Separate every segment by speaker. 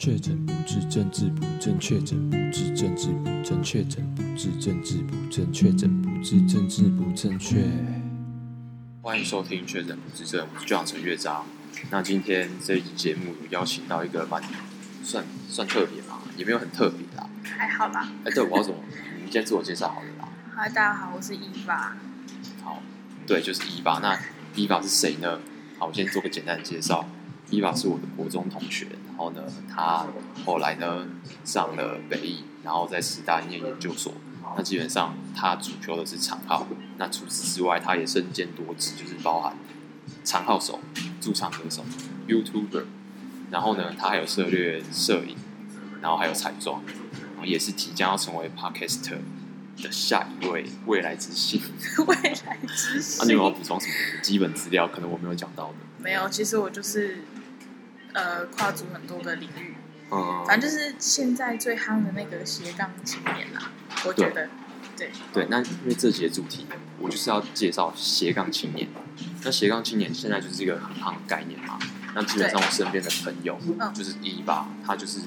Speaker 1: 确诊不治，政治不正确；确诊不治，政治不正确；确诊不治，政治不正确；确诊不治，政治不正确。欢迎收听《确诊不治症》，我是队长陈乐章。那今天这一集节目有邀请到一个蛮算算特别嘛，也没有很特别啦，
Speaker 2: 还好吧。
Speaker 1: 哎，对，我要怎么？你们先自我介绍好了啦。
Speaker 2: 嗨，大家好，我是伊娃。
Speaker 1: 好，对，就是伊娃。那伊娃是谁呢？好，我先做个简单的介绍。伊娃是我的国中同学，然后呢，他后来呢上了北艺，然后在师大念研究所。那基本上他主修的是长号。那除此之外，他也身兼多职，就是包含长号手、驻唱歌手、YouTuber。然后呢，他还有涉猎摄影，然后还有彩妆，然后也是即将要成为 Podcaster 的下一位未来之星。
Speaker 2: 未来之星。
Speaker 1: 那、啊、你有没有补充什么基本资料？可能我没有讲到的。
Speaker 2: 没有，其实我就是。呃，跨足很多个领域，
Speaker 1: 嗯，
Speaker 2: 反正就是现在最夯的那个斜杠青年啦。我觉得，
Speaker 1: 对对，那因为这节主题，我就是要介绍斜杠青年。那斜杠青年现在就是一个很夯的概念嘛。那基本上我身边的朋友，就是一吧，他就是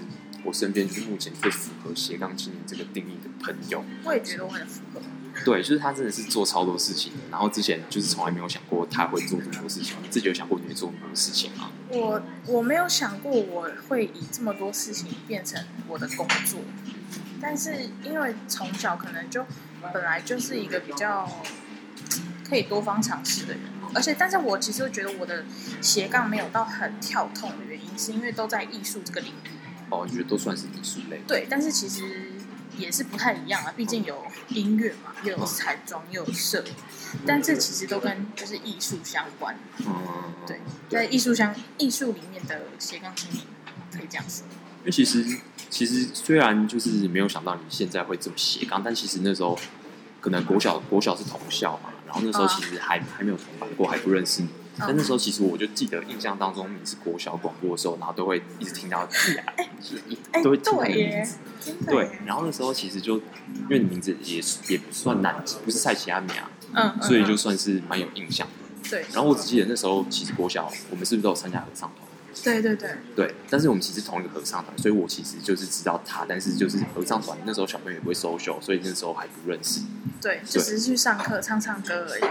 Speaker 1: 我身边就是目前最符合斜杠青年这个定义的朋友。
Speaker 2: 我也觉得我很符合。
Speaker 1: 对，就是他真的是做超多事情的，然后之前就是从来没有想过他会做这么多事情。你自己有想过你会做这么多事情吗？
Speaker 2: 我我没有想过我会以这么多事情变成我的工作，但是因为从小可能就本来就是一个比较可以多方尝试的人，而且但是我其实觉得我的斜杠没有到很跳痛的原因，是因为都在艺术这个领域。
Speaker 1: 哦，我觉得都算是艺术类。
Speaker 2: 对，但是其实。也是不太一样啊，毕竟有音乐嘛，又有彩妆，又有摄影，但这其实都跟就是艺术相关。
Speaker 1: 嗯，
Speaker 2: 对，在艺术相艺术里面的斜杠青年可以这样说。
Speaker 1: 因为其实其实虽然就是没有想到你现在会这么斜杠，但其实那时候可能国小国小是同校嘛，然后那时候其实还、啊、还没有同班过，还不认识你。但那时候其实我就记得印象当中你是国小广播的时候，然后都会一直听到自然，都会听到你的名字。对，然后那时候其实就因为你名字也也不算难记，不是蔡奇阿米啊，所以就算是蛮有印象的。
Speaker 2: 对，
Speaker 1: 然后我只记得那时候其实国小我们是不是都有参加合唱团？
Speaker 2: 对对对。
Speaker 1: 对，但是我们其实同一个合唱团，所以我其实就是知道他，但是就是合唱团那时候小朋友也不会 social，所以那时候还不认识。
Speaker 2: 对，就只是去上课唱唱歌而已。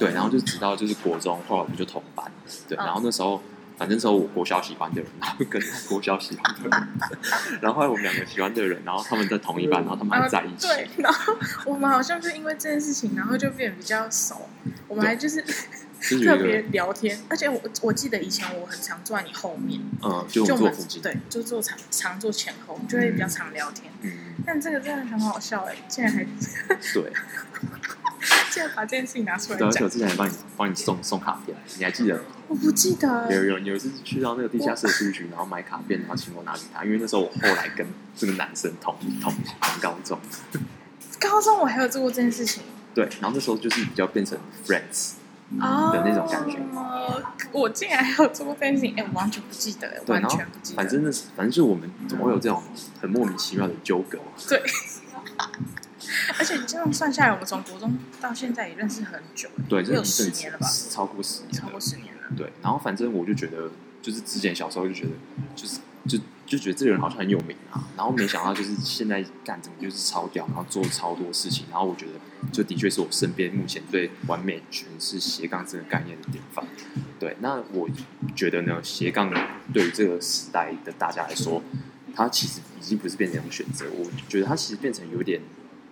Speaker 1: 对，然后就直到就是国中，后来我们就同班。对，然后那时候。反正之后我国小喜欢的人，然后跟国小喜欢的人，然后后来我们两个喜欢的人，然后他们在同一班，然后他们还在一起。
Speaker 2: 对，然后我们好像就因为这件事情，然后就变得比较熟。我们还就是 特别聊天，而且我我记得以前我很常坐在你后面，
Speaker 1: 嗯，就坐附近，
Speaker 2: 对，就坐常常坐前后，就会比较常聊天。
Speaker 1: 嗯，
Speaker 2: 但这个真的很好笑哎，竟然还对。把这件事情拿出
Speaker 1: 来而且我之前还帮你帮你送送卡片，你还记得吗？
Speaker 2: 我不记得。
Speaker 1: 有有有一次去到那个地下社区局，然后买卡片，然后请我拿给他，因为那时候我后来跟这个男生同同同高中。
Speaker 2: 高中我还有做过这件事情。
Speaker 1: 对，然后那时候就是比较变成 friends
Speaker 2: 哦
Speaker 1: 的那种感觉。
Speaker 2: 哦，我竟然还有做过这件事情，哎，我完全不记得，完全不记得。
Speaker 1: 反正那是，反正就我们总会有这种很莫名其妙的纠葛。
Speaker 2: 对。而且你这样算下来，我们从国中到现在也认识很久，
Speaker 1: 对，
Speaker 2: 有十年了吧？
Speaker 1: 超过十年，
Speaker 2: 超过十年了。
Speaker 1: 对，然后反正我就觉得，就是之前小时候就觉得，就是就就觉得这个人好像很有名啊，然后没想到就是现在干怎么就是超屌，然后做超多事情，然后我觉得就的确是我身边目前最完美诠释斜杠这个概念的典范。对，那我觉得呢，斜杠对于这个时代的大家来说，它其实已经不是变成一种选择，我觉得它其实变成有点。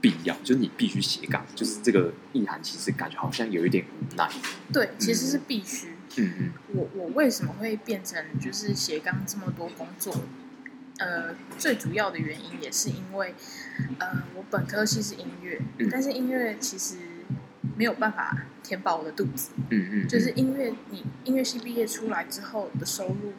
Speaker 1: 必要就是你必须斜杠，就是这个意涵，其实感觉好像有一点无奈。
Speaker 2: 对，其实是必须。
Speaker 1: 嗯嗯。
Speaker 2: 我我为什么会变成就是斜杠这么多工作？呃，最主要的原因也是因为，呃，我本科系是音乐，嗯、但是音乐其实没有办法填饱我的肚子。
Speaker 1: 嗯嗯。
Speaker 2: 就是音乐，你音乐系毕业出来之后的收入。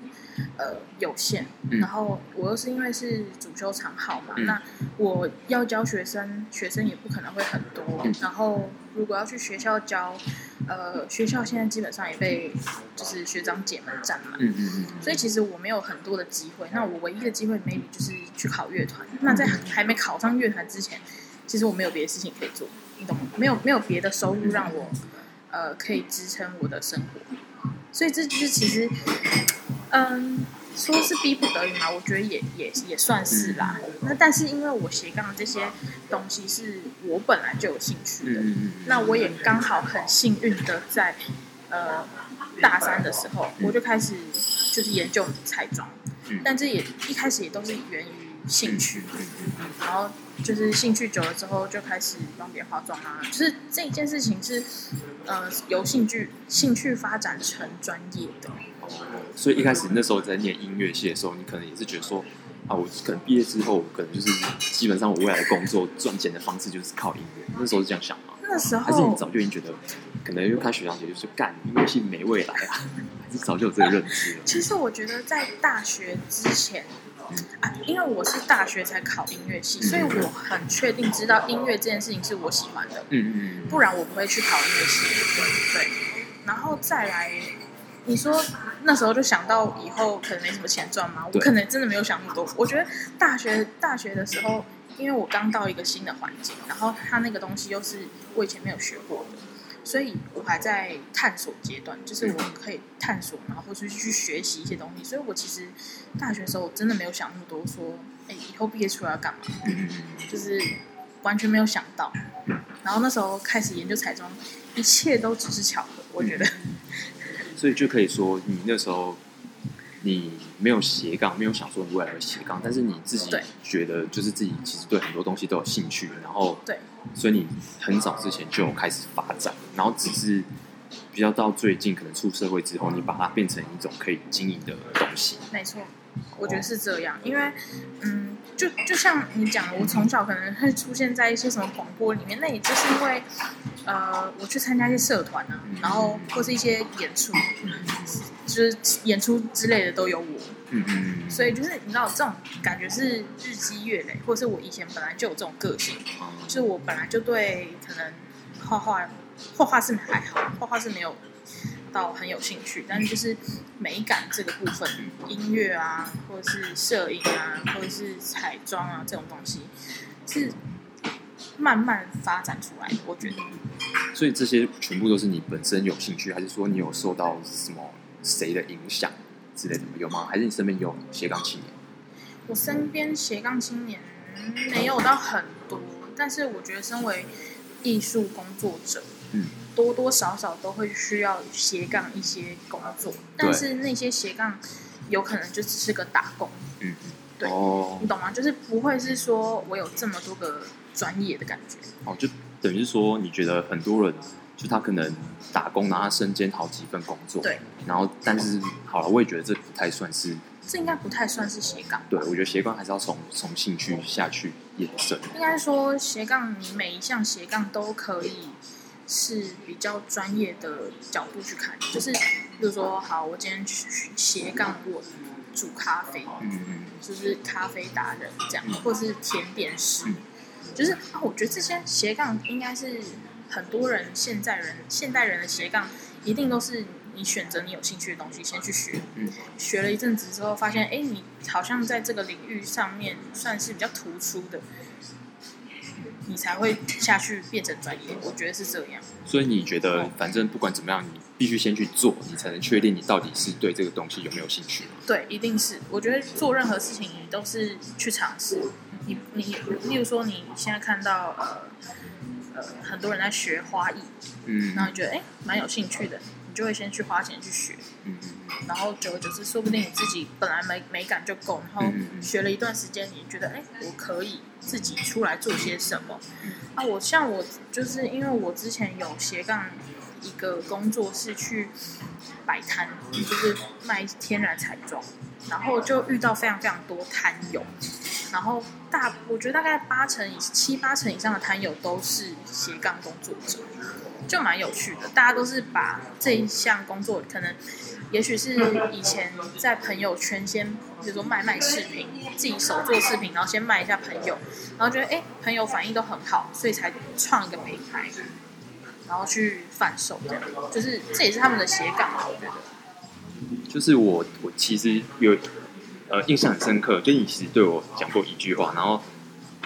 Speaker 2: 呃，有限。然后我又是因为是主修长号嘛，嗯、那我要教学生，学生也不可能会很多。嗯、然后如果要去学校教，呃，学校现在基本上也被就是学长姐们占满。
Speaker 1: 嗯嗯嗯。
Speaker 2: 所以其实我没有很多的机会。那我唯一的机会，maybe 就是去考乐团。那在还没考上乐团之前，其实我没有别的事情可以做，你懂吗？没有没有别的收入让我呃可以支撑我的生活。所以这就是其实。嗯，说是逼不得已嘛，我觉得也也也算是啦。嗯、那但是因为我斜杠这些东西是我本来就有兴趣的，嗯、那我也刚好很幸运的在呃大三的时候，我就开始就是研究彩妆，嗯、但这也一开始也都是源于兴趣，然后就是兴趣久了之后，就开始帮别人化妆啊，就是这一件事情是呃由兴趣兴趣发展成专业的。
Speaker 1: 所以一开始那时候在念音乐系的时候，你可能也是觉得说，啊，我可能毕业之后，可能就是基本上我未来的工作赚钱的方式就是靠音乐。那时候是这样想吗？
Speaker 2: 那时候
Speaker 1: 还是你早就已经觉得，可能因为看学长姐就是干音乐系没未来啊，还是早就有这个认知了？
Speaker 2: 其实我觉得在大学之前，啊，因为我是大学才考音乐系，所以我很确定知道音乐这件事情是我喜欢的。嗯嗯，不然我不会去考音乐系。对，然后再来。你说那时候就想到以后可能没什么钱赚吗？我可能真的没有想那么多。我觉得大学大学的时候，因为我刚到一个新的环境，然后他那个东西又是我以前没有学过的，所以我还在探索阶段，就是我可以探索，然后或是去学习一些东西。所以我其实大学的时候我真的没有想那么多，说哎以后毕业出来要干嘛，就是完全没有想到。然后那时候开始研究彩妆，一切都只是巧合，我觉得。
Speaker 1: 所以就可以说，你那时候你没有斜杠，没有想说你未来会斜杠，但是你自己觉得就是自己其实对很多东西都有兴趣，然后对，所以你很早之前就开始发展，然后只是比较到最近可能出社会之后，你把它变成一种可以经营的东西。
Speaker 2: 没错，我觉得是这样，因为嗯。就就像你讲，我从小可能会出现在一些什么广播里面，那也就是因为，呃，我去参加一些社团啊，然后或是一些演出，就是演出之类的都有我，嗯嗯，所以就是你知道这种感觉是日积月累，或是我以前本来就有这种个性，就是我本来就对可能画画，画画是还好，画画是没有。到很有兴趣，但是就是美感这个部分，音乐啊，或者是摄影啊，或者是彩妆啊这种东西，是慢慢发展出来的。我觉得，
Speaker 1: 所以这些全部都是你本身有兴趣，还是说你有受到什么谁的影响之类的？有吗？还是你身边有斜杠青年？
Speaker 2: 我身边斜杠青年没有到很多，但是我觉得身为艺术工作者，嗯。多多少少都会需要斜杠一些工作，但是那些斜杠有可能就只是个打工。嗯，对，哦、你懂吗？就是不会是说我有这么多个专业的感觉。
Speaker 1: 哦，就等于是说，你觉得很多人就他可能打工，然后他身兼好几份工作，对，然后但是好了，我也觉得这不太算是，
Speaker 2: 这应该不太算是斜杠。
Speaker 1: 对，我觉得斜杠还是要从从兴趣下去延伸。
Speaker 2: 应该说斜杠，你每一项斜杠都可以。是比较专业的角度去看，就是比如说，好，我今天去斜杠我煮咖啡，嗯嗯，就是咖啡达人这样，或是甜点师，就是啊，我觉得这些斜杠应该是很多人现在人现代人的斜杠，一定都是你选择你有兴趣的东西先去学，嗯，学了一阵子之后，发现哎，你好像在这个领域上面算是比较突出的。你才会下去变成专业，我觉得是这样。
Speaker 1: 所以你觉得，反正不管怎么样，你必须先去做，你才能确定你到底是对这个东西有没有兴趣。
Speaker 2: 对，一定是。我觉得做任何事情，你都是去尝试。你你，例如说，你现在看到呃呃很多人在学花艺，嗯，然后你觉得哎蛮有兴趣的，你就会先去花钱去学，嗯嗯。然后久而久之，说不定你自己本来美美感就够，然后学了一段时间，你觉得哎，我可以自己出来做些什么。啊，我像我就是因为我之前有斜杠一个工作是去摆摊，就是卖天然彩妆，然后就遇到非常非常多摊友，然后大我觉得大概八成以七八成以上的摊友都是斜杠工作者，就蛮有趣的。大家都是把这一项工作可能。也许是以前在朋友圈先，比如说卖卖饰品，自己手做饰品，然后先卖一下朋友，然后觉得哎，朋友反应都很好，所以才创一个品牌，然后去贩售这样，就是这也是他们的斜杠嘛，我觉得。
Speaker 1: 就是我我其实有呃印象很深刻，就你其实对我讲过一句话，然后。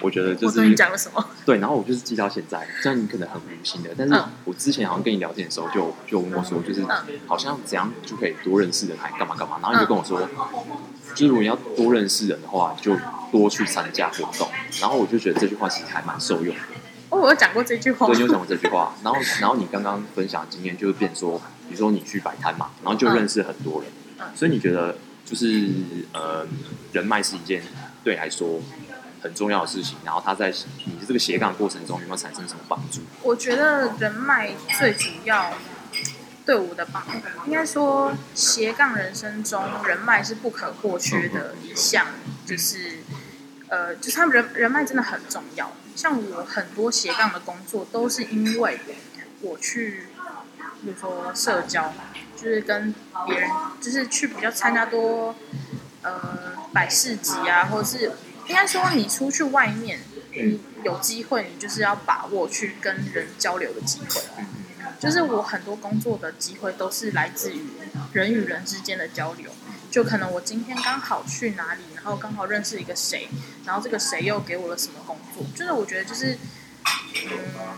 Speaker 1: 我觉得就是
Speaker 2: 你讲了什么？
Speaker 1: 对，然后我就是记到现在，虽然你可能很无心的。但是我之前好像跟你聊天的时候就，就就问我说，就是好像怎样就可以多认识人，还，干嘛干嘛。然后你就跟我说，就是如果你要多认识人的话，就多去参加活动。然后我就觉得这句话其实还蛮受用的。
Speaker 2: 哦，我有讲过这句话。
Speaker 1: 对，你有讲过这句话。然后，然后你刚刚分享的经验就是变说，比如说你去摆摊嘛，然后就认识很多人。嗯。所以你觉得就是呃，人脉是一件对你来说很重要的事情。然后他在你的这个斜杠过程中有没有产生什么帮助？
Speaker 2: 我觉得人脉最主要。对我的帮，应该说斜杠人生中，人脉是不可或缺的一项，就是，呃，就是他们人人脉真的很重要。像我很多斜杠的工作，都是因为我去，比如说社交，就是跟别人，就是去比较参加多，呃，百事集啊，或者是应该说你出去外面，你有机会，你就是要把握去跟人交流的机会。就是我很多工作的机会都是来自于人与人之间的交流，就可能我今天刚好去哪里，然后刚好认识一个谁，然后这个谁又给我了什么工作，就是我觉得就是，嗯，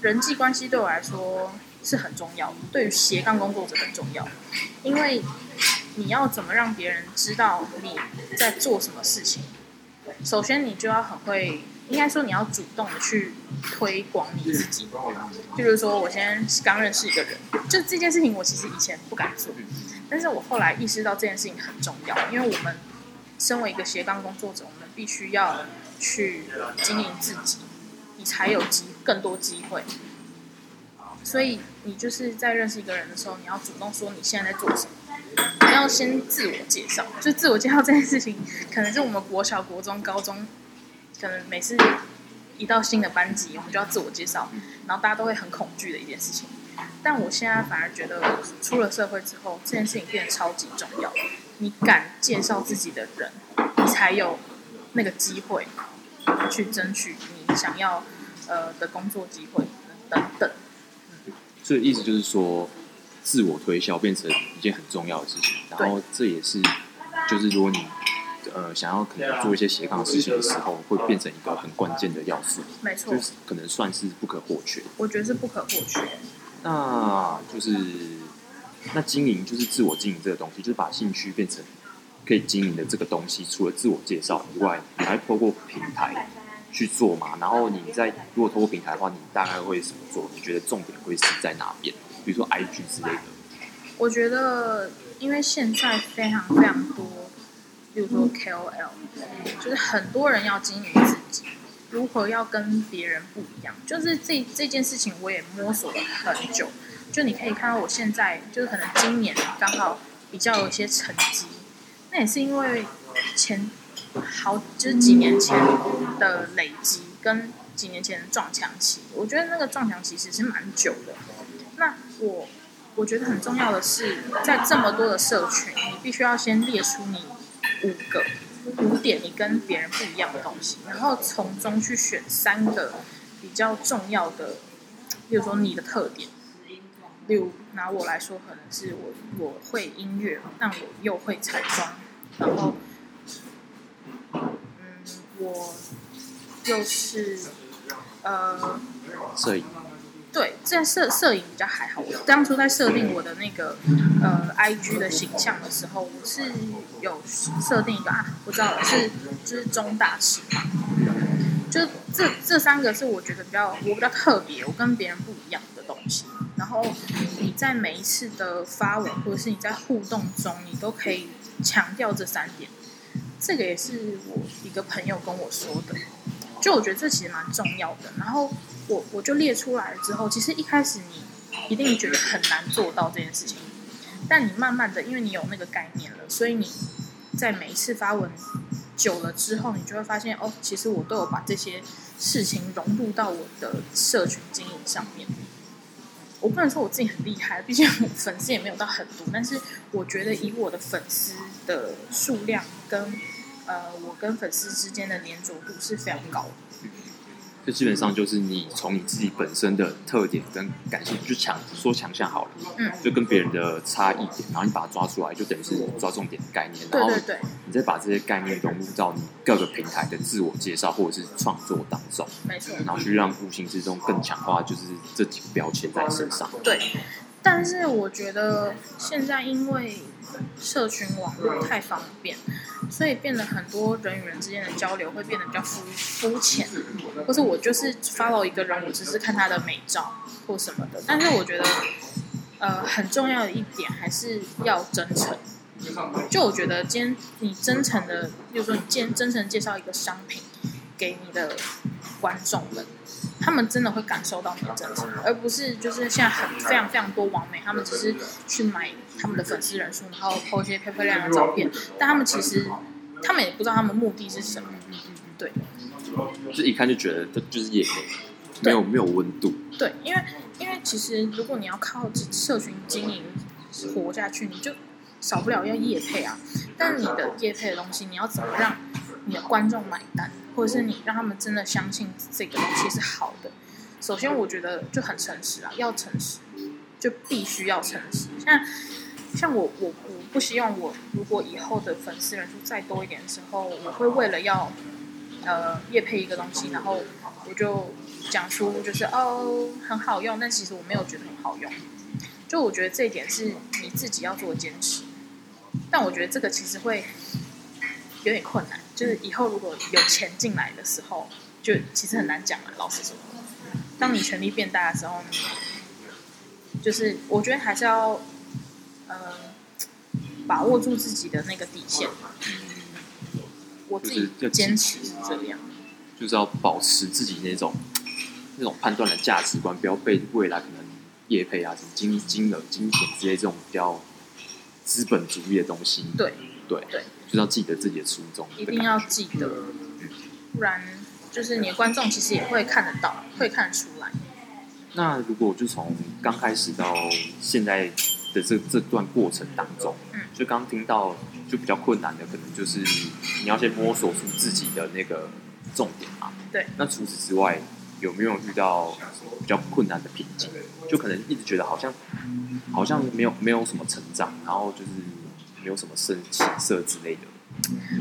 Speaker 2: 人际关系对我来说是很重要，对于斜杠工作者很重要，因为你要怎么让别人知道你在做什么事情，首先你就要很会。应该说，你要主动的去推广你自己。就是说，我先刚认识一个人，就这件事情，我其实以前不敢做，但是我后来意识到这件事情很重要，因为我们身为一个斜杠工作者，我们必须要去经营自己，你才有机更多机会。所以，你就是在认识一个人的时候，你要主动说你现在在做什么，你要先自我介绍。就自我介绍这件事情，可能是我们国小、国中、高中。可能每次一到新的班级，我们就要自我介绍，然后大家都会很恐惧的一件事情。但我现在反而觉得，出了社会之后，这件事情变得超级重要。你敢介绍自己的人，你才有那个机会去争取你想要呃的工作机会等等。
Speaker 1: 所以意思就是说，自我推销变成一件很重要的事情。然后这也是，就是如果你。呃，想要可能做一些斜杠事情的时候，会变成一个很关键的要素。
Speaker 2: 没错，
Speaker 1: 就是可能算是不可或缺。
Speaker 2: 我觉得是不可或缺。
Speaker 1: 那就是那经营，就是自我经营这个东西，就是把兴趣变成可以经营的这个东西。除了自我介绍以外，你还透过平台去做嘛？然后你在如果通过平台的话，你大概会怎么做？你觉得重点会是在哪边？比如说 IG 之类的。
Speaker 2: 我觉得，因为现在非常非常多。比如说 KOL，就是很多人要经营自己，如何要跟别人不一样，就是这这件事情我也摸索了很久。就你可以看到我现在，就是可能今年刚好比较有一些成绩，那也是因为前好就是几年前的累积跟几年前的撞墙期，我觉得那个撞墙期其实是蛮久的。那我我觉得很重要的是，在这么多的社群，你必须要先列出你。五个五点，你跟别人不一样的东西，然后从中去选三个比较重要的，比如说你的特点。例如拿我来说，可能是我我会音乐，但我又会彩妆，然后，我又是呃
Speaker 1: 摄影。
Speaker 2: 对，在摄摄影比较还好。我当初在设定我的那个呃 IG 的形象的时候，我是有设定一个啊，我知道了，是就是中大尺嘛，就这这三个是我觉得比较我比较特别，我跟别人不一样的东西。然后你在每一次的发文或者是你在互动中，你都可以强调这三点。这个也是我一个朋友跟我说的，就我觉得这其实蛮重要的。然后。我我就列出来之后，其实一开始你一定觉得很难做到这件事情，但你慢慢的，因为你有那个概念了，所以你在每一次发文久了之后，你就会发现哦，其实我都有把这些事情融入到我的社群经营上面。我不能说我自己很厉害，毕竟我粉丝也没有到很多，但是我觉得以我的粉丝的数量跟呃我跟粉丝之间的粘着度是非常高的。
Speaker 1: 就基本上就是你从你自己本身的特点跟感兴趣，就强说强项好了，嗯，就跟别人的差异点，然后你把它抓出来，就等于是抓重点的概念，然后你再把这些概念融入到你各个平台的自我介绍或者是创作当中，
Speaker 2: 没错，
Speaker 1: 然后去让无形之中更强化就是这几个标签在身上。
Speaker 2: 对，但是我觉得现在因为社群网络太方便，所以变得很多人与人之间的交流会变得比较肤肤浅，或是我就是 follow 一个人，我只是看他的美照或什么的。但是我觉得，呃，很重要的一点还是要真诚。就我觉得，今天你真诚的，比如说你今天真诚介绍一个商品给你的观众们。他们真的会感受到你的真诚，而不是就是现在很非常非常多网美，他们只是去买他们的粉丝人数，然后 po 一些漂漂亮的照片，但他们其实他们也不知道他们目的是什么。嗯嗯对，
Speaker 1: 就一看就觉得这就是业配，没有没有温度。
Speaker 2: 对，因为因为其实如果你要靠社群经营活下去，你就少不了要夜配啊。但你的夜配的东西，你要怎么让你的观众买单？或者是你让他们真的相信这个东西是好的。首先，我觉得就很诚实啊，要诚实，就必须要诚实。像像我，我我不希望我如果以后的粉丝人数再多一点的时候，我会为了要呃夜配一个东西，然后我就讲出就是哦很好用，但其实我没有觉得很好用。就我觉得这一点是你自己要做坚持，但我觉得这个其实会有点困难。就是以后如果有钱进来的时候，就其实很难讲了。老实说，当你权力变大的时候，就是我觉得还是要，呃，把握住自己的那个底线。嗯我自己坚持是这样，
Speaker 1: 就是要保持自己那种那种判断的价值观，不要被未来可能业配啊、什么金金额、金钱之类这种比较资本主义的东西。
Speaker 2: 对
Speaker 1: 对对。就是要记得自己的初衷，
Speaker 2: 一定要记得，不然就是你的观众其实也会看得到，会看得出来。
Speaker 1: 那如果就从刚开始到现在的这这段过程当中，嗯，就刚听到就比较困难的，可能就是你要先摸索出自己的那个重点嘛。
Speaker 2: 对。
Speaker 1: 那除此之外，有没有遇到比较困难的瓶颈？就可能一直觉得好像好像没有没有什么成长，然后就是。没有什么升起色之类的，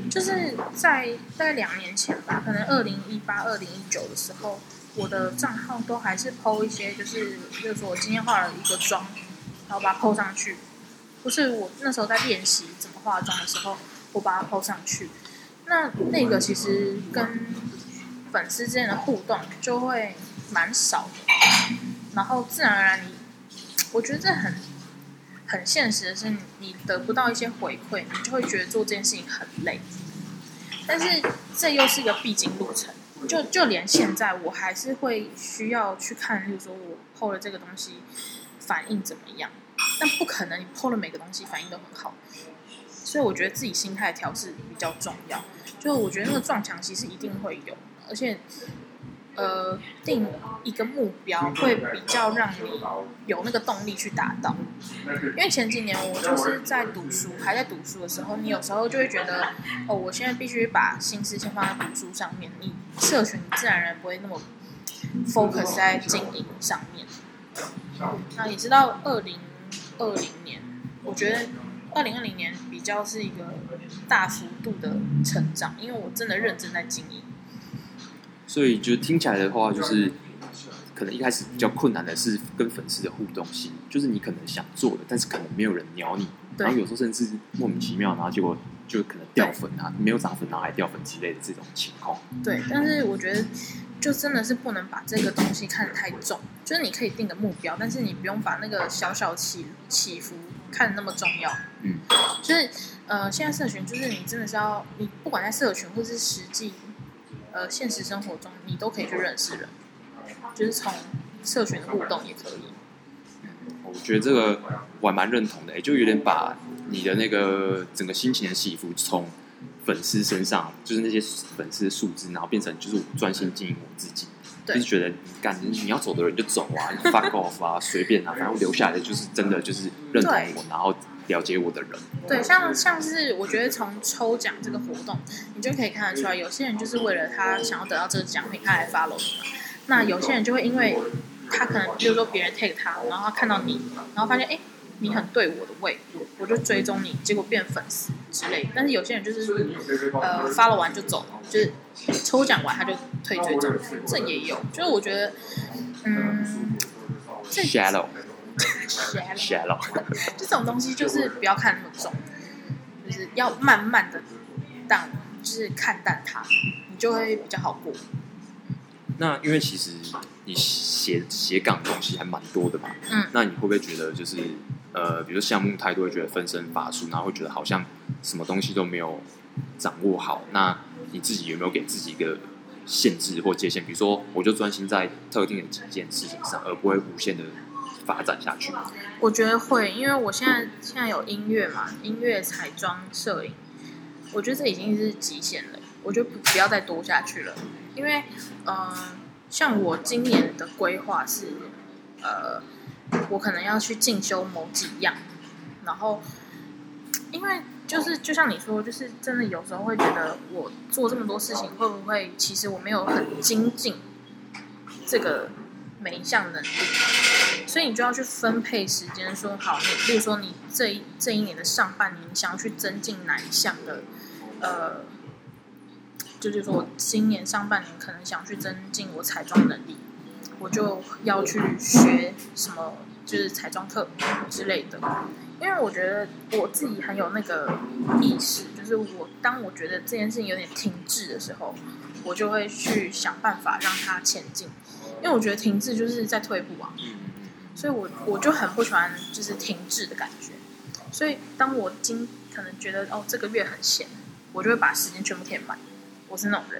Speaker 2: 就是在大概两年前吧，可能二零一八、二零一九的时候，我的账号都还是 PO 一些，就是就是说我今天化了一个妆，然后把它 PO 上去。不是我那时候在练习怎么化妆的时候，我把它 PO 上去。那那个其实跟粉丝之间的互动就会蛮少的，然后自然而然你，我觉得这很。很现实的是，你得不到一些回馈，你就会觉得做这件事情很累。但是这又是一个必经路程，就就连现在我还是会需要去看，例如说我 PO 了这个东西反应怎么样，但不可能你 PO 了每个东西反应都很好。所以我觉得自己心态调试比较重要。就我觉得那个撞墙其实一定会有，而且。呃，定一个目标会比较让你有那个动力去达到。因为前几年我就是在读书，还在读书的时候，你有时候就会觉得，哦，我现在必须把心思先放在读书上面，你社群自然而然不会那么 focus 在经营上面。那你知道，二零二零年，我觉得二零二零年比较是一个大幅度的成长，因为我真的认真在经营。
Speaker 1: 所以就听起来的话，就是可能一开始比较困难的是跟粉丝的互动性，就是你可能想做的，但是可能没有人鸟你，然后有时候甚至莫名其妙，然后结果就可能掉粉啊，没有涨粉然后还掉粉之类的这种情况。
Speaker 2: 对，但是我觉得就真的是不能把这个东西看得太重，就是你可以定个目标，但是你不用把那个小小起起伏看得那么重要。嗯，就是呃，现在社群就是你真的是要，你不管在社群或是实际。呃，现实生活中你都可以去认识人，就是从社群的互动也可以。
Speaker 1: 我觉得这个我还蛮认同的，欸，就有点把你的那个整个心情的起伏从粉丝身上，就是那些粉丝的数字，然后变成就是我专心经营我自己，就是觉得干你要走的人就走啊，fuck off 啊，随便啊，然后留下来的就是真的就是认同我，然后。了解我的人，
Speaker 2: 对，像像是我觉得从抽奖这个活动，你就可以看得出来，有些人就是为了他想要得到这个奖品，他来 follow 你嘛。那有些人就会因为他可能，比如说别人 take 他，然后他看到你，然后发现哎，你很对我的胃，我就追踪你，结果变粉丝之类。但是有些人就是呃 follow 完就走了，就是抽奖完他就退追踪，这也有。就是我觉得，嗯，这
Speaker 1: Shallow。shallow，
Speaker 2: 这种东西就是不要看那么重，就是要慢慢的淡，就是看淡它，你就会比较好过。
Speaker 1: 那因为其实你写写岗的东西还蛮多的嘛，
Speaker 2: 嗯，
Speaker 1: 那你会不会觉得就是呃，比如说项目太多，会觉得分身乏术，然后会觉得好像什么东西都没有掌握好？那你自己有没有给自己一个限制或界限？比如说，我就专心在特定的几件事情上，而不会无限的发展下去。
Speaker 2: 我觉得会，因为我现在现在有音乐嘛，音乐、彩妆、摄影，我觉得这已经是极限了，我就不不要再多下去了。因为，嗯、像我今年的规划是，呃，我可能要去进修某几样，然后，因为就是就像你说，就是真的有时候会觉得我做这么多事情，会不会其实我没有很精进这个每一项能力，所以你就要去分配时间，说好，你比如说你这一这一年的上半年，你想要去增进哪一项的，呃。就是说，我今年上半年可能想去增进我彩妆能力，我就要去学什么，就是彩妆课之类的。因为我觉得我自己很有那个意识，就是我当我觉得这件事情有点停滞的时候，我就会去想办法让它前进。因为我觉得停滞就是在退步啊，所以我我就很不喜欢就是停滞的感觉。所以当我今可能觉得哦这个月很闲，我就会把时间全部填满。我是那种人，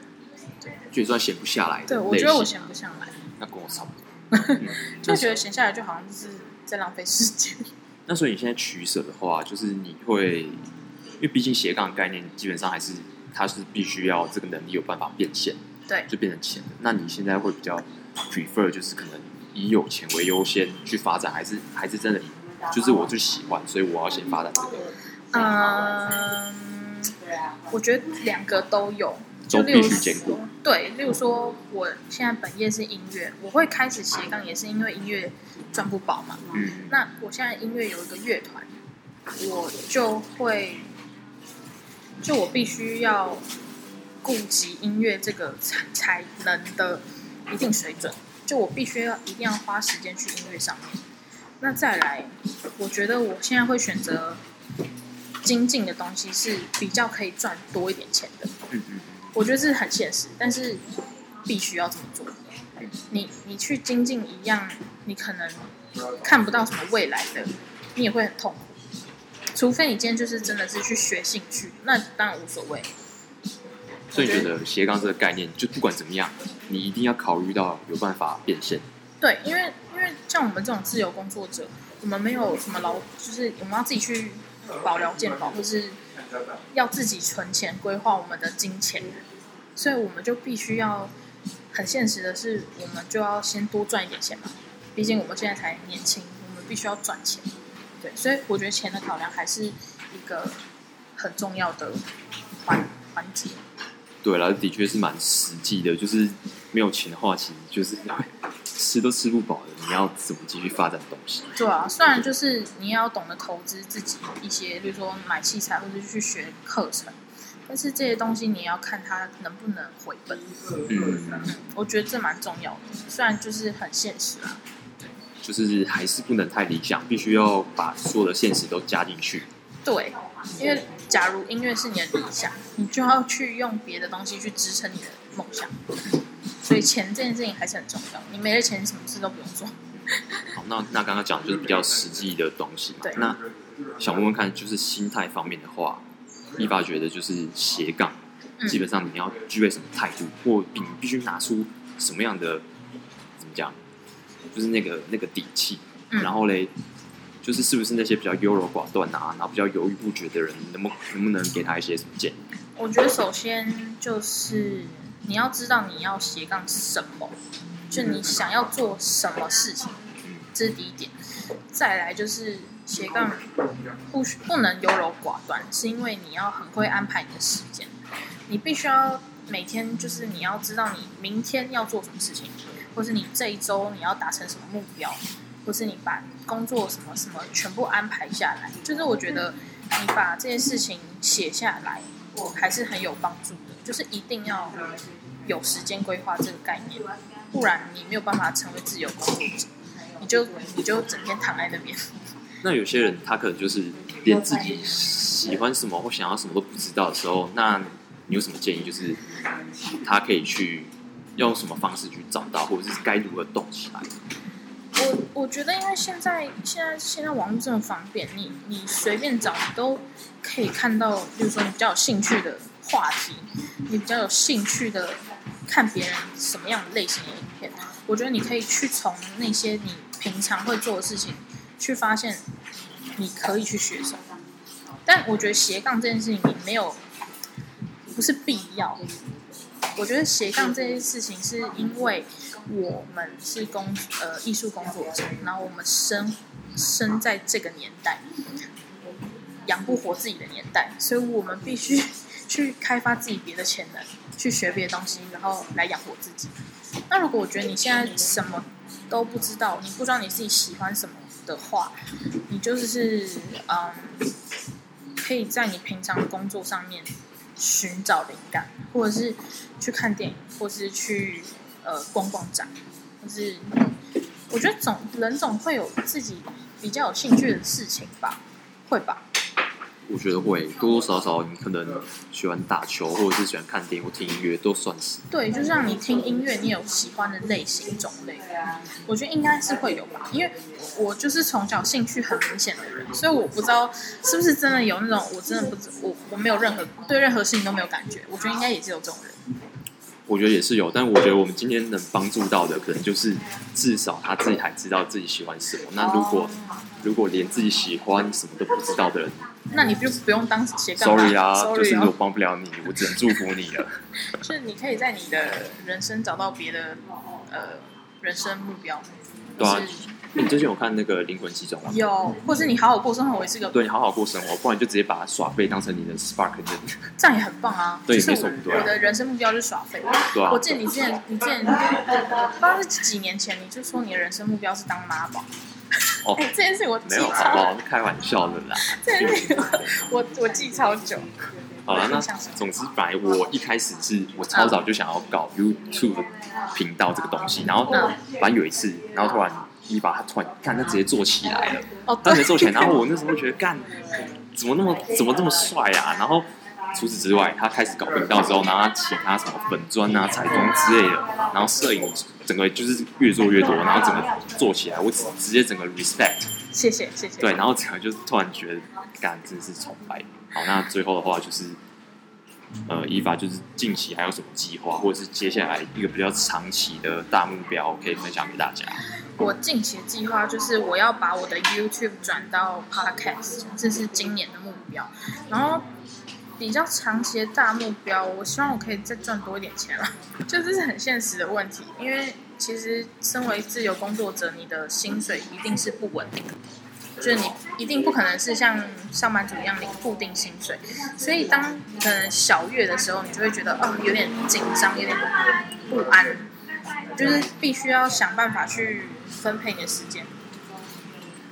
Speaker 2: 对，
Speaker 1: 就算闲不下来。
Speaker 2: 对，我觉得我闲不下来。
Speaker 1: 那跟我差不多，
Speaker 2: 就觉得闲下来就好像是在浪费时间。
Speaker 1: 那所以你现在取舍的话，就是你会，因为毕竟斜杠概念基本上还是它是必须要这个能力有办法变现，
Speaker 2: 对，
Speaker 1: 就变成钱的。那你现在会比较 prefer 就是可能以有钱为优先去发展，还是还是真的就是我最喜欢，所以我要先发展这个？
Speaker 2: 嗯，我觉得两个都有。
Speaker 1: 就例如说，
Speaker 2: 对，例如说，我现在本业是音乐，我会开始斜杠，也是因为音乐赚不饱嘛。
Speaker 1: 嗯。
Speaker 2: 那我现在音乐有一个乐团，我就会，就我必须要顾及音乐这个才才能的一定水准，就我必须要一定要花时间去音乐上面。那再来，我觉得我现在会选择精进的东西是比较可以赚多一点钱的。
Speaker 1: 嗯嗯。
Speaker 2: 我觉得这是很现实，但是必须要这么做。你你去精进一样，你可能看不到什么未来的，你也会很痛苦。除非你今天就是真的是去学兴趣，那当然无所谓。
Speaker 1: 所以觉得斜杠这个概念，就不管怎么样，你一定要考虑到有办法变现。
Speaker 2: 对，因为因为像我们这种自由工作者，我们没有什么劳，就是我们要自己去保劳健保，或是。要自己存钱，规划我们的金钱，所以我们就必须要很现实的是，我们就要先多赚一点钱嘛。毕竟我们现在才年轻，我们必须要赚钱。对，所以我觉得钱的考量还是一个很重要的环环节。
Speaker 1: 对了，的确是蛮实际的，就是没有钱的话，其实就是 吃都吃不饱的。你要怎么继续发展东西？
Speaker 2: 对啊，虽然就是你要懂得投资自己一些，比如说买器材或者去学课程，但是这些东西你要看它能不能回本。
Speaker 1: 嗯，
Speaker 2: 嗯，我觉得这蛮重要的，虽然就是很现实啊。
Speaker 1: 就是还是不能太理想，必须要把所有的现实都加进去。
Speaker 2: 对，因为假如音乐是你的理想，你就要去用别的东西去支撑你的梦想。所以钱这件事情还是很重要，你没了钱，什么事都不用做。
Speaker 1: 好，那那刚刚讲的就是比较实际的东西嘛。
Speaker 2: 对。
Speaker 1: 那想问问看，就是心态方面的话，伊娃觉得就是斜杠，嗯、基本上你要具备什么态度，或你必须拿出什么样的怎么讲，就是那个那个底气。嗯、然后嘞，就是是不是那些比较优柔寡断啊，然后比较犹豫不决的人，能不能不能给他一些什么建议？
Speaker 2: 我觉得首先就是。你要知道你要斜杠什么，就你想要做什么事情，这是第一点。再来就是斜杠不不能优柔寡断，是因为你要很会安排你的时间。你必须要每天就是你要知道你明天要做什么事情，或是你这一周你要达成什么目标，或是你把工作什么什么全部安排下来。就是我觉得你把这些事情写下来，我还是很有帮助的。就是一定要有时间规划这个概念，不然你没有办法成为自由工作者。你就你就整天躺在那边。
Speaker 1: 那有些人他可能就是连自己喜欢什么或想要什么都不知道的时候，那你有什么建议？就是他可以去用什么方式去找到，或者是该如何动起来？
Speaker 2: 我我觉得，因为现在现在现在网络这么方便，你你随便找，你都可以看到，比如说你比较有兴趣的话题，你比较有兴趣的看别人什么样的类型的影片，我觉得你可以去从那些你平常会做的事情去发现，你可以去学什么。但我觉得斜杠这件事情，你没有不是必要。我觉得斜杠这件事情是因为。我们是工呃艺术工作者，然后我们生生在这个年代，养不活自己的年代，所以我们必须去开发自己别的潜能，去学别的东西，然后来养活自己。那如果我觉得你现在什么都不知道，你不知道你自己喜欢什么的话，你就是嗯，可以在你平常的工作上面寻找灵感，或者是去看电影，或者是去。呃，逛逛展，就是我觉得总人总会有自己比较有兴趣的事情吧，会吧？
Speaker 1: 我觉得会多多少少，你可能喜欢打球，或者是喜欢看电影或听音乐，都算是。
Speaker 2: 对，就像你听音乐，你有喜欢的类型种类，我觉得应该是会有吧。因为我就是从小兴趣很明显的人，所以我不知道是不是真的有那种，我真的不知我我没有任何对任何事情都没有感觉，我觉得应该也是有这种人。
Speaker 1: 我觉得也是有，但我觉得我们今天能帮助到的，可能就是至少他自己还知道自己喜欢什么。那如果如果连自己喜欢什么都不知道的人，
Speaker 2: 那你就不用当斜杠。
Speaker 1: Sorry 啊，Sorry 就是我帮不了你，我只能祝福你了。
Speaker 2: 就 是你可以在你的人生找到别的呃人生目标。
Speaker 1: 对啊。你最近有看那个《灵魂急转弯》吗？
Speaker 2: 有，或是你好好过生活也是个。
Speaker 1: 对，你好好过生活，不然就直接把耍废当成你的 spark
Speaker 2: 这样也很棒啊！
Speaker 1: 对，没错，对。
Speaker 2: 我的人生目标就是耍废。对啊。我记得你之前，你之前，不知道是几年前，你就说你的人生目标是当妈宝。哦。这件事我记
Speaker 1: 没有，好不好？开玩笑的啦。
Speaker 2: 这件事我我记超久。
Speaker 1: 好了，那总之，本来我一开始是我超早就想要搞 YouTube 频道这个东西，然后反正有一次，然后突然。一把他突然干，他直接坐起来了。哦，他直接坐起来，然后我那时候觉得干，怎么那么怎么这么帅啊？然后除此之外，他开始搞频道之后，然后他请他什么粉砖啊、彩妆之类的，然后摄影整个就是越做越多，然后整个做起来，我直直接整个 respect。
Speaker 2: 谢谢谢谢。
Speaker 1: 对，然后整个就是突然觉得干真是崇拜。好，那最后的话就是，呃，依法就是近期还有什么计划，或者是接下来一个比较长期的大目标，可以分享给大家。
Speaker 2: 我近期的计划就是我要把我的 YouTube 转到 Podcast，这是今年的目标。然后比较长期的大目标，我希望我可以再赚多一点钱了。就这是很现实的问题，因为其实身为自由工作者，你的薪水一定是不稳定的，就是你一定不可能是像上班族一样领固定薪水。所以当可能小月的时候，你就会觉得哦，有点紧张，有点不安，就是必须要想办法去。分配你的时间，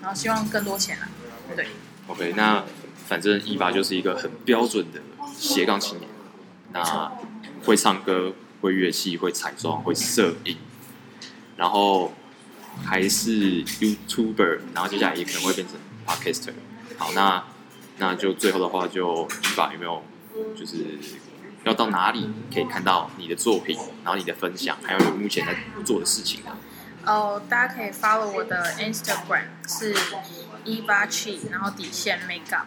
Speaker 2: 然后希望更多钱啊，对。
Speaker 1: OK，那反正一八就是一个很标准的斜杠青年，那会唱歌、会乐器、会彩妆、会摄影，然后还是 YouTuber，然后接下来也可能会变成 Podcaster。好，那那就最后的话，就一把有没有就是要到哪里可以看到你的作品，然后你的分享，还有你目前在做的事情呢？
Speaker 2: 哦，大家可以 follow 我的 Instagram 是 Eva-Chi，然后底线 Makeup，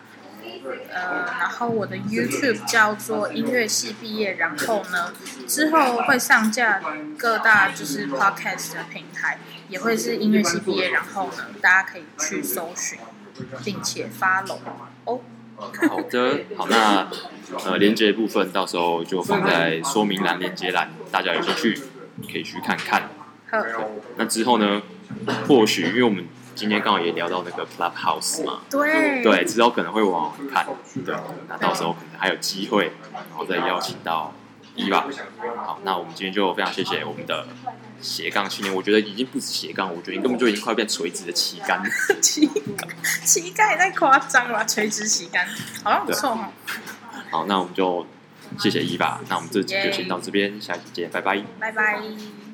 Speaker 2: 呃，然后我的 YouTube 叫做音乐系毕业，然后呢，之后会上架各大就是 Podcast 的平台，也会是音乐系毕业，然后呢，大家可以去搜寻，并且 follow 哦。
Speaker 1: 好的，好，那呃，连接部分到时候就放在说明栏、连接栏，大家有兴趣可以去看看。那之后呢？或许因为我们今天刚好也聊到那个 Clubhouse 嘛，
Speaker 2: 对，
Speaker 1: 对，之后可能会往看，对，那到时候可能还有机会，然后再邀请到一吧。好，那我们今天就非常谢谢我们的斜杠青年，我觉得已经不止斜杠，我觉得你根本就已经快变垂直的旗杆。
Speaker 2: 旗杆，旗杆也太夸张了，垂直旗杆，好像不错哈。
Speaker 1: 好，那我们就谢谢一吧。那我们这集就先到这边，下期见，拜拜，
Speaker 2: 拜拜。